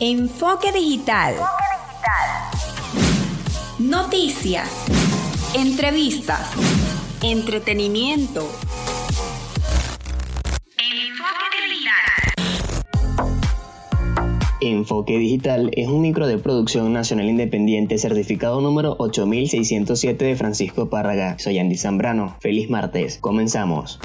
Enfoque digital. Noticias. Entrevistas. Entretenimiento. Enfoque Digital es un micro de producción nacional independiente certificado número 8607 de Francisco Párraga. Soy Andy Zambrano. Feliz martes. Comenzamos.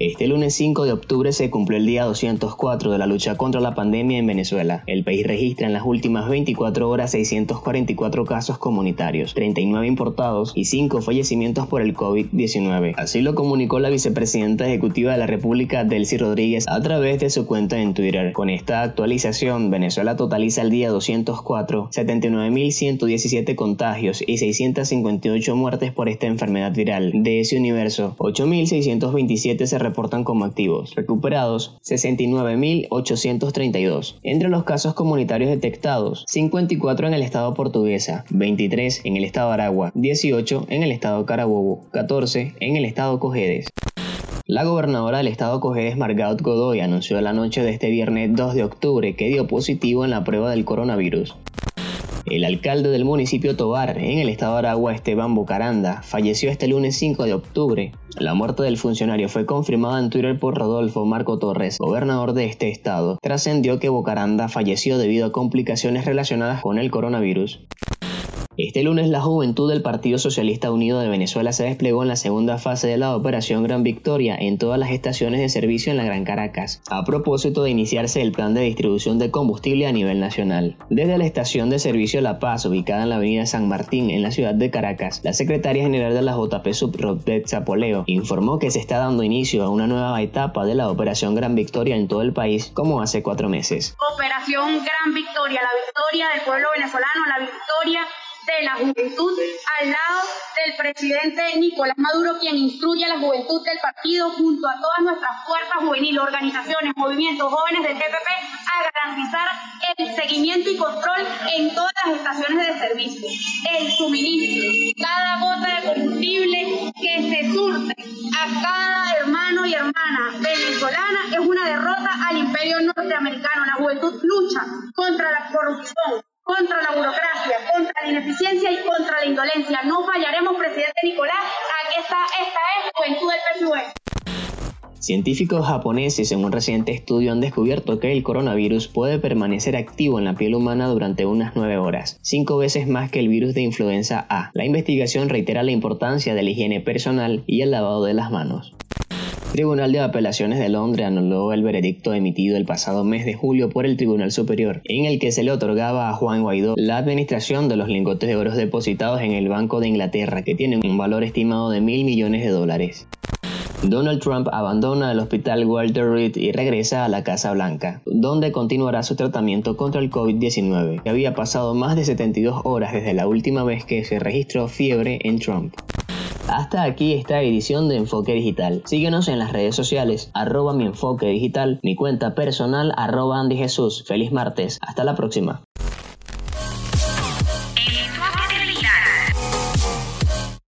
Este lunes 5 de octubre se cumplió el día 204 de la lucha contra la pandemia en Venezuela. El país registra en las últimas 24 horas 644 casos comunitarios, 39 importados y 5 fallecimientos por el COVID-19. Así lo comunicó la vicepresidenta ejecutiva de la República, Delcy Rodríguez, a través de su cuenta en Twitter. Con esta actualización, Venezuela totaliza el día 204 79.117 contagios y 658 muertes por esta enfermedad viral. De ese universo, 8.627 se reportan como activos, recuperados 69.832. Entre los casos comunitarios detectados, 54 en el estado portuguesa, 23 en el estado Aragua, 18 en el estado Carabobo, 14 en el estado Cojedes. La gobernadora del estado Cojedes, Margaret Godoy, anunció la noche de este viernes 2 de octubre que dio positivo en la prueba del coronavirus. El alcalde del municipio Tobar, en el estado de Aragua, Esteban Bucaranda, falleció este lunes 5 de octubre. La muerte del funcionario fue confirmada en Twitter por Rodolfo Marco Torres, gobernador de este estado. Trascendió que Bucaranda falleció debido a complicaciones relacionadas con el coronavirus. Este lunes la juventud del Partido Socialista Unido de Venezuela se desplegó en la segunda fase de la Operación Gran Victoria en todas las estaciones de servicio en la Gran Caracas, a propósito de iniciarse el plan de distribución de combustible a nivel nacional. Desde la estación de servicio La Paz, ubicada en la avenida San Martín, en la ciudad de Caracas, la secretaria general de la JP Sub, Zapoleo, informó que se está dando inicio a una nueva etapa de la Operación Gran Victoria en todo el país, como hace cuatro meses. Operación Gran Victoria, la victoria del pueblo venezolano, la victoria de la juventud al lado del presidente Nicolás Maduro, quien instruye a la juventud del partido junto a todas nuestras fuerzas juveniles, organizaciones, movimientos jóvenes del TPP a garantizar el seguimiento y control en todas las estaciones de servicio, el suministro, cada gota de combustible que se surte a cada hermano y hermana venezolana es una derrota al imperio norteamericano. La juventud lucha contra la corrupción, contra la burocracia, contra la ineficiencia y contra la indolencia. No fallaremos, presidente Nicolás. Aquí está, esta es Juventud del PSUV. Científicos japoneses en un reciente estudio han descubierto que el coronavirus puede permanecer activo en la piel humana durante unas 9 horas, cinco veces más que el virus de influenza A. La investigación reitera la importancia de la higiene personal y el lavado de las manos. Tribunal de Apelaciones de Londres anuló el veredicto emitido el pasado mes de julio por el Tribunal Superior, en el que se le otorgaba a Juan Guaidó la administración de los lingotes de oro depositados en el Banco de Inglaterra, que tienen un valor estimado de mil millones de dólares. Donald Trump abandona el hospital Walter Reed y regresa a la Casa Blanca, donde continuará su tratamiento contra el COVID-19, que había pasado más de 72 horas desde la última vez que se registró fiebre en Trump. Hasta aquí esta edición de Enfoque Digital. Síguenos en las redes sociales, arroba mi enfoque digital, mi cuenta personal, arroba Andy Jesús. Feliz martes, hasta la próxima.